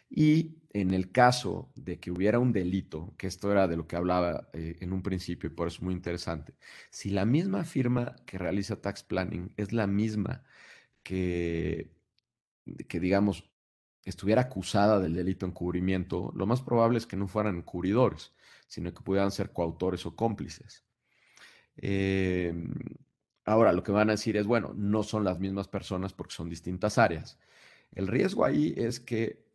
Y en el caso de que hubiera un delito, que esto era de lo que hablaba eh, en un principio y por eso es muy interesante, si la misma firma que realiza tax planning es la misma que, que digamos, estuviera acusada del delito encubrimiento, lo más probable es que no fueran encubridores, sino que pudieran ser coautores o cómplices. Eh, ahora, lo que van a decir es, bueno, no son las mismas personas porque son distintas áreas. El riesgo ahí es que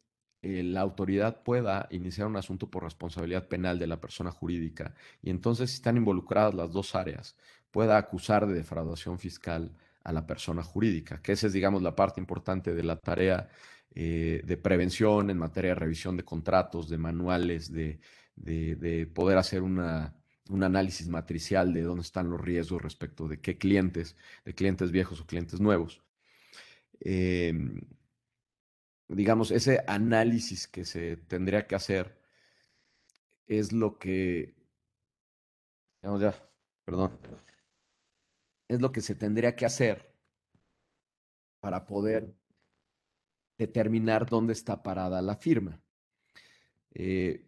eh, la autoridad pueda iniciar un asunto por responsabilidad penal de la persona jurídica y entonces si están involucradas las dos áreas, pueda acusar de defraudación fiscal a la persona jurídica, que esa es, digamos, la parte importante de la tarea eh, de prevención en materia de revisión de contratos, de manuales, de, poder hacer una, un análisis matricial de dónde están los riesgos respecto de qué clientes, de clientes viejos o clientes nuevos. Em, digamos, ese análisis que se tendría que hacer es lo que, digamos ya, perdón, es lo que se tendría que hacer para poder determinar dónde está parada la firma. Eh,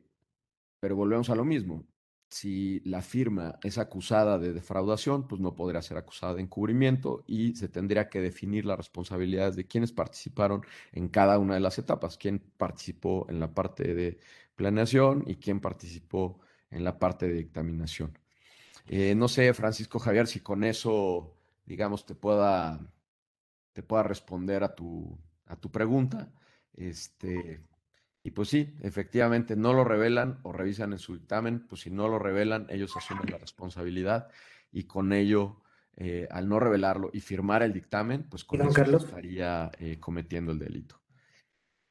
pero volvemos a lo mismo si la firma es acusada de defraudación, pues no podría ser acusada de encubrimiento y se tendría que definir las responsabilidades de quienes participaron en cada una de las etapas, quién participó en la parte de planeación y quién participó en la parte de dictaminación. Eh, no sé, Francisco Javier, si con eso, digamos, te pueda, te pueda responder a tu, a tu pregunta. Este, y pues sí, efectivamente no lo revelan o revisan en su dictamen, pues si no lo revelan, ellos asumen la responsabilidad y con ello, eh, al no revelarlo y firmar el dictamen, pues con eso estaría eh, cometiendo el delito.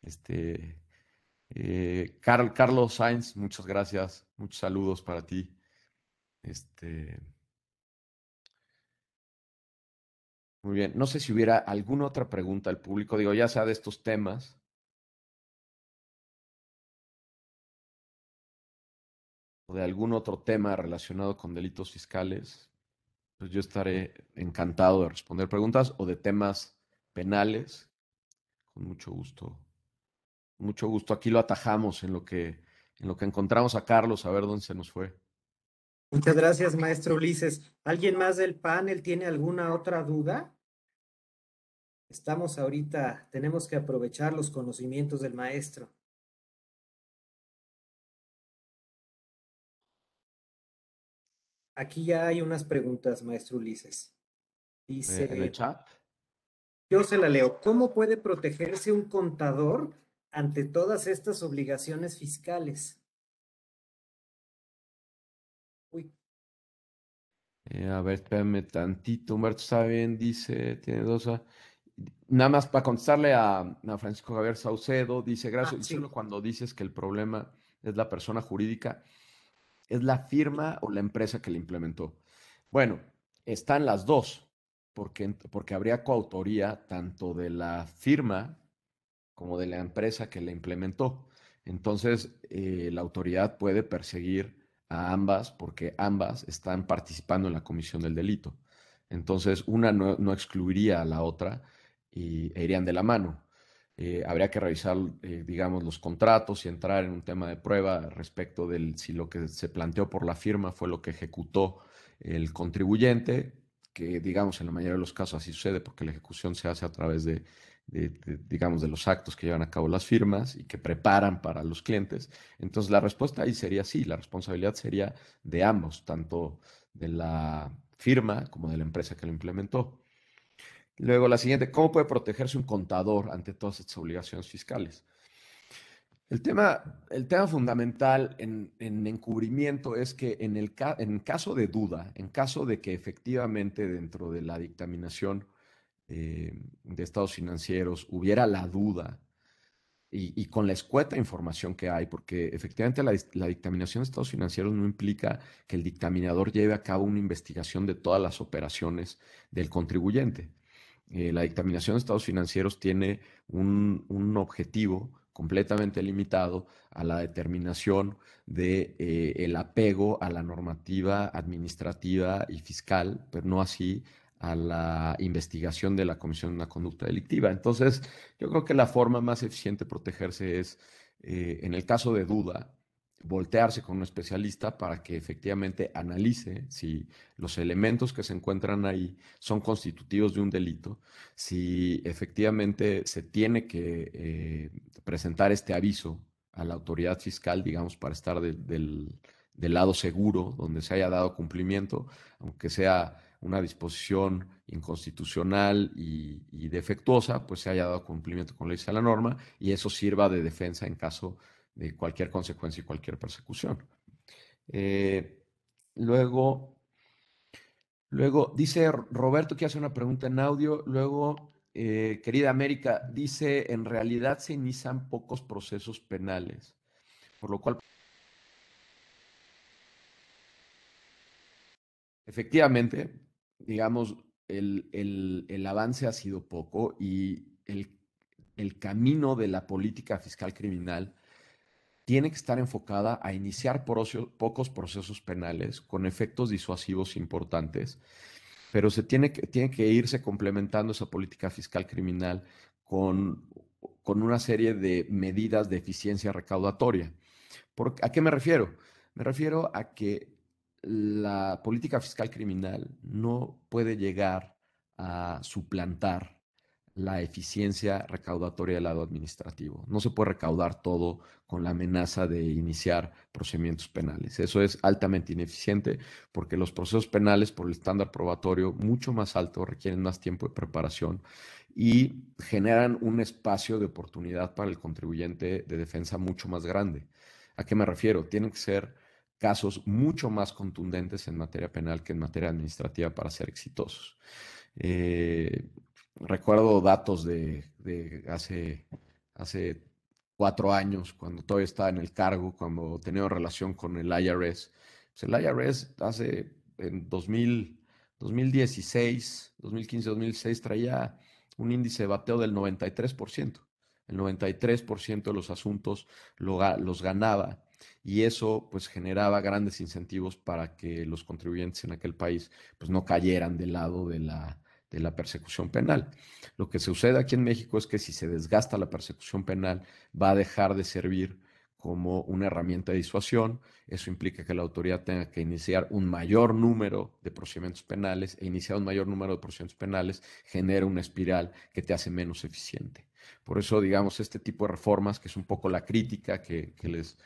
Este, eh, Carlos Sainz, muchas gracias, muchos saludos para ti. Este, muy bien, no sé si hubiera alguna otra pregunta al público, digo, ya sea de estos temas de algún otro tema relacionado con delitos fiscales, pues yo estaré encantado de responder preguntas o de temas penales, con mucho gusto. Mucho gusto. Aquí lo atajamos en lo que, en lo que encontramos a Carlos, a ver dónde se nos fue. Muchas gracias, maestro Ulises. ¿Alguien más del panel tiene alguna otra duda? Estamos ahorita, tenemos que aprovechar los conocimientos del maestro. Aquí ya hay unas preguntas, maestro Ulises. Dice, ¿En el chat? Yo se la leo. ¿Cómo puede protegerse un contador ante todas estas obligaciones fiscales? Uy. Eh, a ver, espérame tantito. Humberto está bien, dice, tiene dos. Nada más para contestarle a, Francisco Javier Saucedo, dice, gracias, ah, solo cuando dices que el problema es la persona jurídica, ¿Es la firma o la empresa que la implementó? Bueno, están las dos, porque, porque habría coautoría tanto de la firma como de la empresa que la implementó. Entonces, eh, la autoridad puede perseguir a ambas porque ambas están participando en la comisión del delito. Entonces, una no, excluiría a la otra y, e irían de la mano. Eh, habría que revisar, eh, digamos, los contratos y entrar en un tema de prueba respecto de si lo que se planteó por la firma fue lo que ejecutó el contribuyente, que digamos en la mayoría de los casos así sucede porque la ejecución se hace a través de digamos, de los actos que llevan a cabo las firmas y que preparan para los clientes. Entonces, la respuesta ahí sería sí, la responsabilidad sería de ambos, tanto de la firma como de la empresa que lo implementó. Luego, la siguiente, ¿cómo puede protegerse un contador ante todas estas obligaciones fiscales? El tema, el tema fundamental en, encubrimiento es que en el en caso de duda, en caso de que efectivamente dentro de la dictaminación eh, de estados financieros hubiera la duda y, con la escueta información que hay, porque efectivamente la, dictaminación de estados financieros no implica que el dictaminador lleve a cabo una investigación de todas las operaciones del contribuyente. Eh, la dictaminación de estados financieros tiene un, un objetivo completamente limitado a la determinación de eh, el apego a la normativa administrativa y fiscal, pero no así a la investigación de la comisión de una conducta delictiva. Entonces, yo creo que la forma más eficiente de protegerse es, eh, en el caso de duda, voltearse con un especialista para que efectivamente analice si los elementos que se encuentran ahí son constitutivos de un delito, si efectivamente se tiene que eh, presentar este aviso a la autoridad fiscal, digamos, para estar del, del lado seguro, donde se haya dado cumplimiento, aunque sea una disposición inconstitucional y, defectuosa, pues se haya dado cumplimiento con ley de la norma y eso sirva de defensa en caso de cualquier consecuencia y cualquier persecución. Eh, luego, luego dice Roberto que hace una pregunta en audio. Luego, eh, querida América, dice, en realidad se inician pocos procesos penales, por lo cual Efectivamente, digamos, el, avance ha sido poco y el, camino de la política fiscal criminal tiene que estar enfocada a iniciar pocos procesos penales con efectos disuasivos importantes, pero se tiene que, irse complementando esa política fiscal criminal con una serie de medidas de eficiencia recaudatoria. ¿A qué me refiero? Me refiero a que la política fiscal criminal no puede llegar a suplantar la eficiencia recaudatoria del lado administrativo. No se puede recaudar todo con la amenaza de iniciar procedimientos penales. Eso es altamente ineficiente porque los procesos penales, por el estándar probatorio mucho más alto, requieren más tiempo de preparación y generan un espacio de oportunidad para el contribuyente de defensa mucho más grande. ¿A qué me refiero? Tienen que ser casos mucho más contundentes en materia penal que en materia administrativa para ser exitosos. Eh, recuerdo datos de, hace, hace cuatro años, cuando todavía estaba en el cargo, cuando tenía relación con el IRS. Pues el IRS hace, en 2000, 2016, 2015, 2016, traía un índice de bateo del 93%. El 93% de los asuntos los ganaba y eso pues generaba grandes incentivos para que los contribuyentes en aquel país pues no cayeran del lado de la, de la persecución penal. Lo que sucede aquí en México es que si se desgasta la persecución penal va a dejar de servir como una herramienta de disuasión. Eso implica que la autoridad tenga que iniciar un mayor número de procedimientos penales e iniciar un mayor número de procedimientos penales genera una espiral que te hace menos eficiente. Por eso, digamos, este tipo de reformas, que es un poco la crítica que, que les,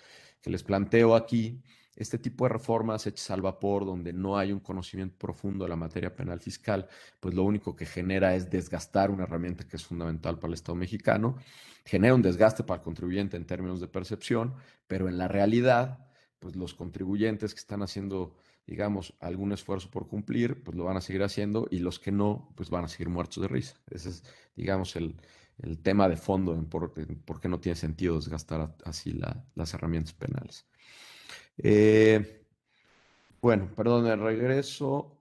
que les planteo aquí, este tipo de reformas hechas al vapor, donde no hay un conocimiento profundo de la materia penal fiscal, pues lo único que genera es desgastar una herramienta que es fundamental para el Estado mexicano, genera un desgaste para el contribuyente en términos de percepción, pero en la realidad, pues los contribuyentes que están haciendo, digamos, algún esfuerzo por cumplir, pues lo van a seguir haciendo y los que no, pues van a seguir muertos de risa. Ese es, digamos, el, el tema de fondo en por, qué no tiene sentido desgastar así las herramientas penales. Eh, bueno, perdón el regreso.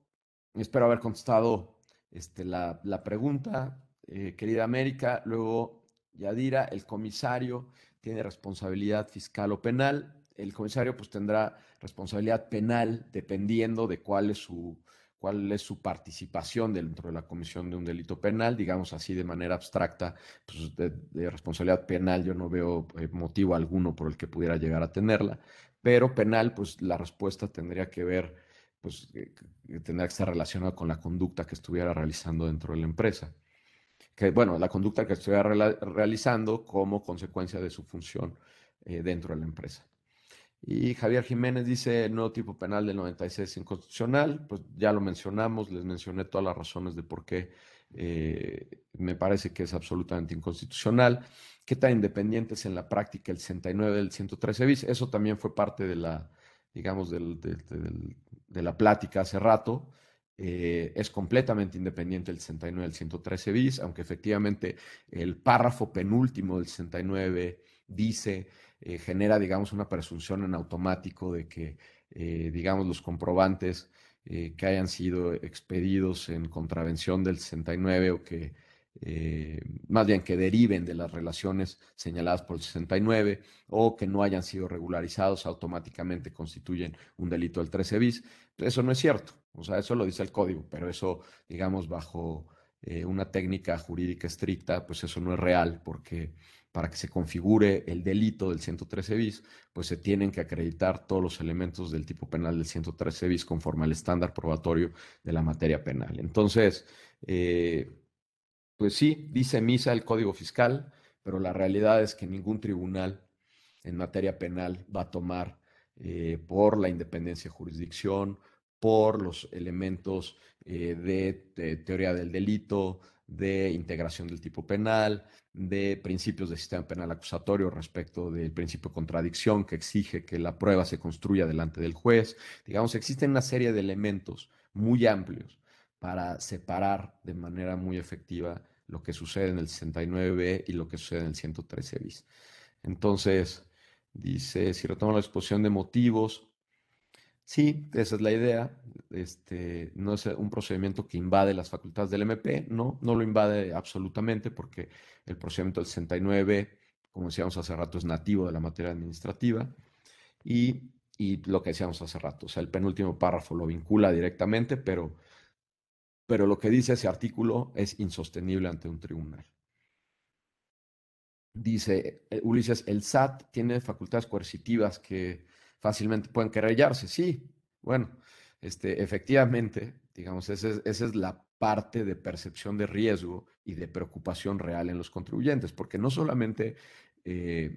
Espero haber contestado este, la, pregunta, eh, querida América. Luego, Yadira, el comisario tiene responsabilidad fiscal o penal. El comisario pues tendrá responsabilidad penal dependiendo de cuál es su, cuál es su participación dentro de la comisión de un delito penal, digamos así de manera abstracta, pues de, responsabilidad penal yo no veo eh, motivo alguno por el que pudiera llegar a tenerla, pero penal, pues la respuesta tendría que ver, pues tendría que estar relacionada con la conducta que estuviera realizando dentro de la empresa. que, bueno, la conducta que estuviera realizando como consecuencia de su función eh, dentro de la empresa. Y Javier Jiménez dice, el nuevo tipo penal del 96 es inconstitucional, pues ya lo mencionamos, les mencioné todas las razones de por qué eh, me parece que es absolutamente inconstitucional. ¿Qué tan independiente es en la práctica el 69 del 113 bis? Eso también fue parte de la, digamos, de la plática hace rato. Eh, es completamente independiente el 69 del 113 bis, aunque efectivamente el párrafo penúltimo del 69 dice, eh, genera, digamos, una presunción en automático de que, digamos, los comprobantes que hayan sido expedidos en contravención del 69 o que eh, más bien que deriven de las relaciones señaladas por el 69 o que no hayan sido regularizados automáticamente constituyen un delito del 13 bis. Eso no es cierto, o sea, eso lo dice el código, pero eso, digamos, bajo eh, una técnica jurídica estricta, pues eso no es real, porque para que se configure el delito del 113 bis, pues se tienen que acreditar todos los elementos del tipo penal del 113 bis conforme al estándar probatorio de la materia penal. Entonces, eh, pues sí, dice misa el Código Fiscal, pero la realidad es que ningún tribunal en materia penal va a tomar eh, por la independencia de jurisdicción, por los elementos eh, de, teoría del delito, de integración del tipo penal, de principios del sistema penal acusatorio respecto del principio de contradicción que exige que la prueba se construya delante del juez. Digamos, existen una serie de elementos muy amplios para separar de manera muy efectiva lo que sucede en el 69 y lo que sucede en el 113 bis. Entonces, dice, si retomo la exposición de motivos, sí, esa es la idea. Este, no es un procedimiento que invade las facultades del MP, no, no lo invade absolutamente porque el procedimiento del 69, como decíamos hace rato, es nativo de la materia administrativa y, y lo que decíamos hace rato, o sea, el penúltimo párrafo lo vincula directamente, pero pero lo que dice ese artículo es insostenible ante un tribunal. Dice eh, Ulises, el SAT tiene facultades coercitivas que fácilmente pueden querellarse. Sí, bueno, este, efectivamente, digamos, esa es, la parte de percepción de riesgo y de preocupación real en los contribuyentes, porque no solamente eh,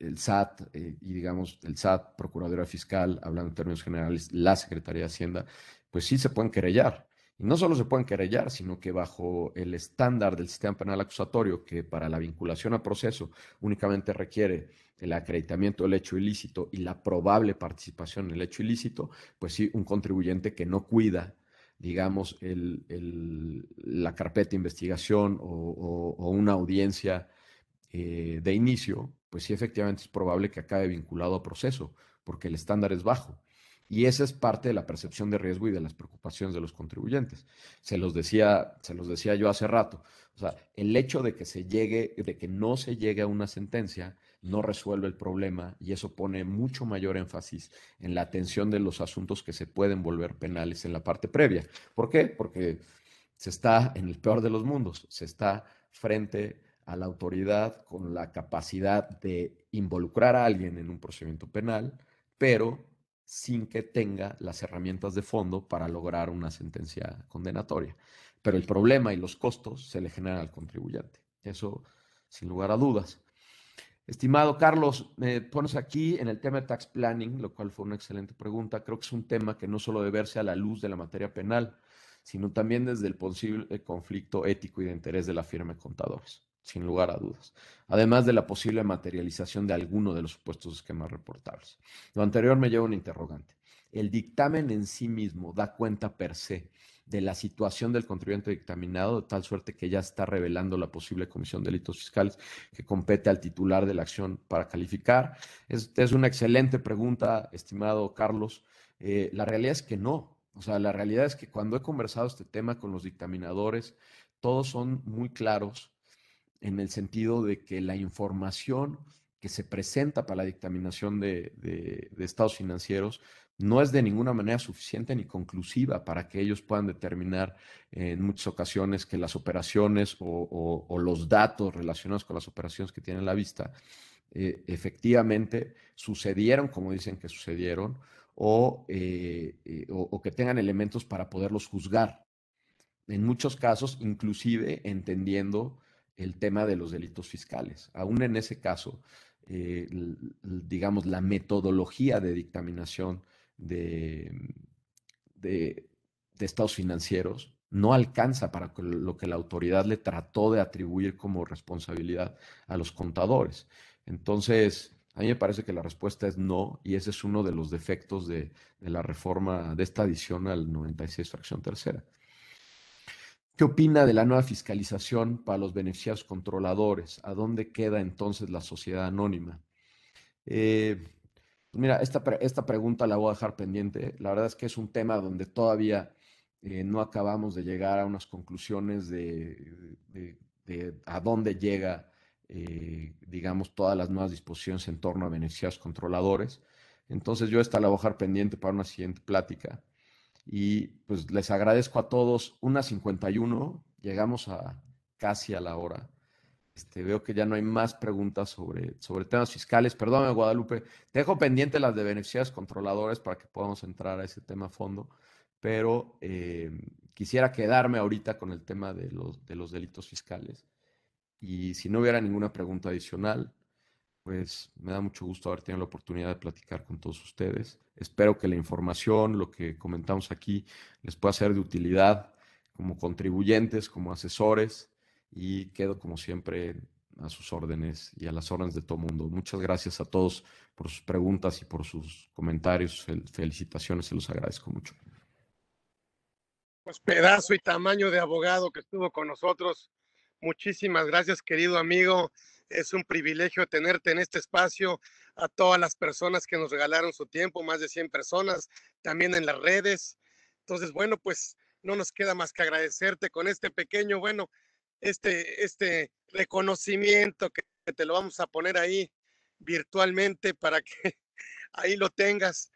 el SAT eh, y digamos el SAT, Procuraduría Fiscal, hablando en términos generales, la Secretaría de Hacienda, pues sí se pueden querellar. Y no solo se pueden querellar, sino que bajo el estándar del sistema penal acusatorio, que para la vinculación a proceso únicamente requiere el acreditamiento del hecho ilícito y la probable participación en el hecho ilícito, pues sí, un contribuyente que no cuida, digamos, la carpeta de investigación o, una audiencia eh, de inicio, pues sí, efectivamente es probable que acabe vinculado a proceso, porque el estándar es bajo. Y esa es parte de la percepción de riesgo y de las preocupaciones de los contribuyentes. Se los decía, se los decía yo hace rato. O sea, el hecho de que se llegue, de que no se llegue a una sentencia, no resuelve el problema y eso pone mucho mayor énfasis en la atención de los asuntos que se pueden volver penales en la parte previa. ¿Por qué? Porque se está en el peor de los mundos, se está frente a la autoridad con la capacidad de involucrar a alguien en un procedimiento penal, pero sin que tenga las herramientas de fondo para lograr una sentencia condenatoria. Pero el problema y los costos se le generan al contribuyente. Eso sin lugar a dudas. Estimado Carlos, me pones aquí en el tema de tax planning, lo cual fue una excelente pregunta. Creo que es un tema que no solo debe verse a la luz de la materia penal, sino también desde el posible conflicto ético y de interés de la firma de contadores sin lugar a dudas, además de la posible materialización de alguno de los supuestos esquemas reportables. Lo anterior me lleva a un interrogante. ¿El dictamen en sí mismo da cuenta per se de la situación del contribuyente dictaminado, de tal suerte que ya está revelando la posible comisión de delitos fiscales que compete al titular de la acción para calificar? Es, es una excelente pregunta, estimado Carlos. Eh, la realidad es que no. O sea, la realidad es que cuando he conversado este tema con los dictaminadores, todos son muy claros en el sentido de que la información que se presenta para la dictaminación de, estados financieros no es de ninguna manera suficiente ni conclusiva para que ellos puedan determinar en muchas ocasiones que las operaciones o, los datos relacionados con las operaciones que tienen la vista eh, efectivamente sucedieron como dicen que sucedieron o, eh, eh, o que tengan elementos para poderlos juzgar. en muchos casos, inclusive entendiendo el tema de los delitos fiscales. Aún en ese caso, eh, digamos, la metodología de dictaminación de, estados financieros no alcanza para lo que la autoridad le trató de atribuir como responsabilidad a los contadores. Entonces, a mí me parece que la respuesta es no, y ese es uno de los defectos de, de la reforma de esta adición al 96 fracción tercera. ¿Qué opina de la nueva fiscalización para los beneficiarios controladores? ¿A dónde queda entonces la sociedad anónima? Eh, pues mira, esta, esta, pregunta la voy a dejar pendiente. La verdad es que es un tema donde todavía eh, no acabamos de llegar a unas conclusiones de, a dónde llega, eh, digamos, todas las nuevas disposiciones en torno a beneficiarios controladores. Entonces yo esta la voy a dejar pendiente para una siguiente plática. Y pues les agradezco a todos. Una 51, llegamos a casi a la hora. Este, veo que ya no hay más preguntas sobre, sobre temas fiscales. Perdóname, Guadalupe. dejo pendiente las de beneficiarios controladores para que podamos entrar a ese tema a fondo. Pero eh, quisiera quedarme ahorita con el tema de los, de los delitos fiscales. Y si no hubiera ninguna pregunta adicional, pues me da mucho gusto haber tenido la oportunidad de platicar con todos ustedes. Espero que la información, lo que comentamos aquí, les pueda ser de utilidad como contribuyentes, como asesores y quedo como siempre a sus órdenes y a las órdenes de todo mundo. Muchas gracias a todos por sus preguntas y por sus comentarios. Felicitaciones, se los agradezco mucho. Pues pedazo y tamaño de abogado que estuvo con nosotros. Muchísimas gracias, querido amigo. Es un privilegio tenerte en este espacio, a todas las personas que nos regalaron su tiempo, más de 100 personas, también en las redes. Entonces, bueno, pues no nos queda más que agradecerte con este pequeño, bueno, este, este reconocimiento que te lo vamos a poner ahí virtualmente para que *laughs* ahí lo tengas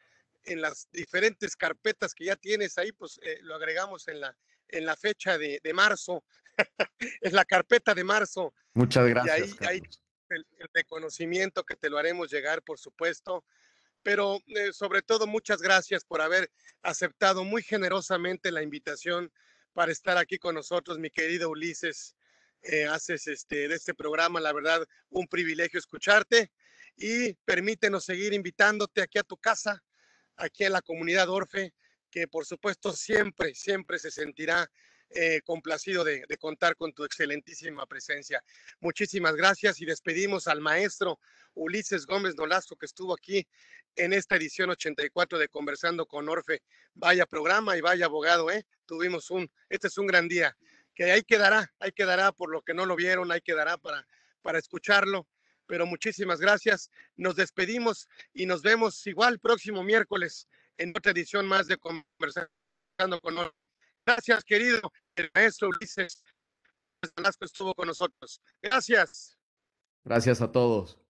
en las diferentes carpetas que ya tienes ahí, pues eh, lo agregamos en la, en la fecha de, de marzo *laughs* es la carpeta de marzo. Muchas gracias. Y ahí, hay el, reconocimiento que te lo haremos llegar, por supuesto. Pero eh, sobre todo, muchas gracias por haber aceptado muy generosamente la invitación para estar aquí con nosotros, mi querido Ulises. Eh, haces este, de este programa, la verdad, un privilegio escucharte y permítenos seguir invitándote aquí a tu casa, aquí en la comunidad Orfe, que por supuesto siempre, siempre se sentirá eh, complacido de, contar con tu excelentísima presencia. Muchísimas gracias y despedimos al maestro Ulises Gómez Nolasco que estuvo aquí en esta edición 84 de Conversando con Orfe. Vaya programa y vaya abogado, ¿eh? Tuvimos un, este es un gran día, que ahí quedará, ahí quedará por lo que no lo vieron, ahí quedará para, para escucharlo. Pero muchísimas gracias. Nos despedimos y nos vemos igual próximo miércoles en otra edición más de Conversando con Orfe. Gracias, querido. El maestro Ulises Velasco estuvo con nosotros. Gracias. Gracias a todos.